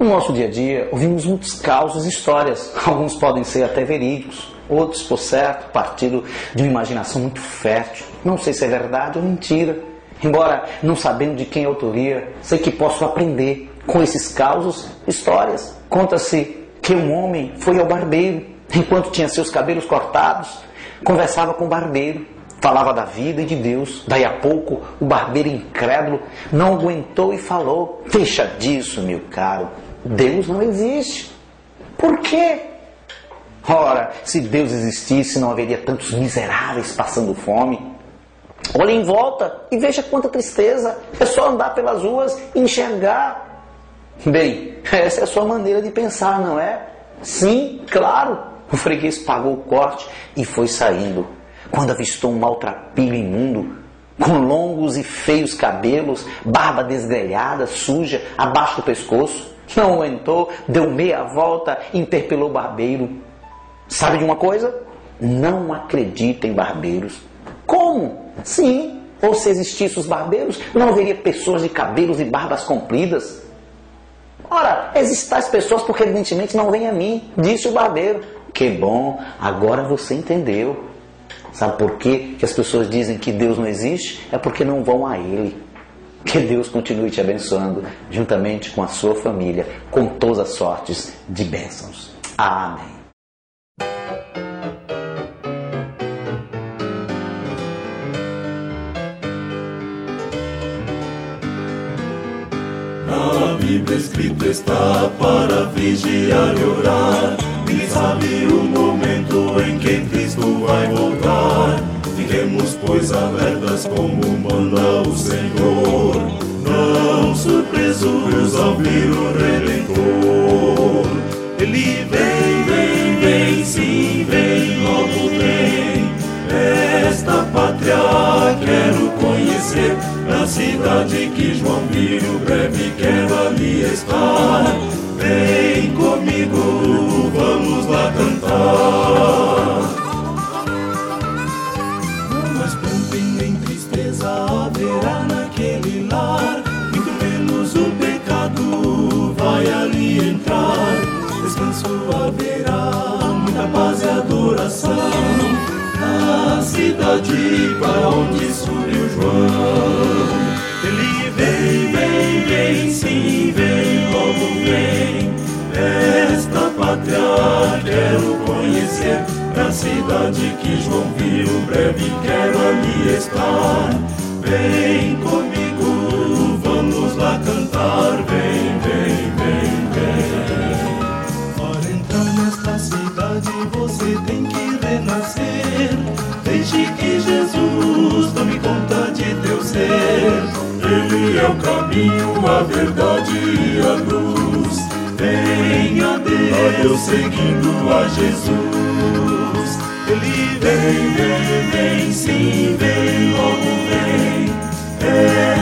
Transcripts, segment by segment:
no nosso dia a dia, ouvimos muitos causos e histórias. Alguns podem ser até verídicos, outros, por certo, partindo de uma imaginação muito fértil. Não sei se é verdade ou mentira. Embora não sabendo de quem é autoria, sei que posso aprender com esses causos, histórias. Conta-se que um homem foi ao barbeiro, enquanto tinha seus cabelos cortados, conversava com o barbeiro, falava da vida e de Deus. Daí a pouco, o barbeiro incrédulo não aguentou e falou: Deixa disso, meu caro. Deus não existe. Por quê? Ora, se Deus existisse, não haveria tantos miseráveis passando fome. Olhe em volta e veja quanta tristeza. É só andar pelas ruas e enxergar. Bem, essa é a sua maneira de pensar, não é? Sim, claro. O freguês pagou o corte e foi saindo. Quando avistou um maltrapilho imundo, com longos e feios cabelos, barba desgrelhada, suja, abaixo do pescoço, não aguentou, deu meia volta, interpelou o barbeiro. Sabe de uma coisa? Não acredita em barbeiros. Como? Sim, ou se existissem os barbeiros, não haveria pessoas de cabelos e barbas compridas. Ora, existem tais pessoas porque evidentemente não vêm a mim, disse o barbeiro. Que bom, agora você entendeu. Sabe por quê que as pessoas dizem que Deus não existe? É porque não vão a Ele. Que Deus continue te abençoando, juntamente com a sua família, com todas as sortes de bênçãos. Amém. Na Bíblia escrito está para vigiar e orar. E sabe o momento em que pois, alertas como manda o Senhor, não surpresos ao vir o Redentor. Ele vem, vem, vem, sim, vem, logo vem. Esta pátria quero conhecer, na cidade que João viu, breve quero ali estar. Vem comigo, vamos lá cantar. Descanso haverá, muita paz e adoração na cidade para onde subiu João. Ele vem, vem, vem, sim, vem, logo vem. Esta pátria quero conhecer, na cidade que João viu, breve quero ali estar. Vem comigo, caminho, a verdade e a luz. Venha a Deus seguindo a Jesus. Ele vem, vem, vem, sim, vem, logo vem.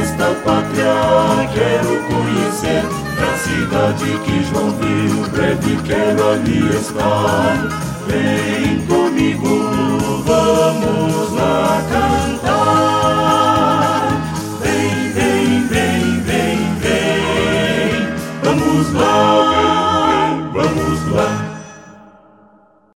Esta pátria quero conhecer, na cidade que João viu, breve quero ali estar. Vem amigo, vamos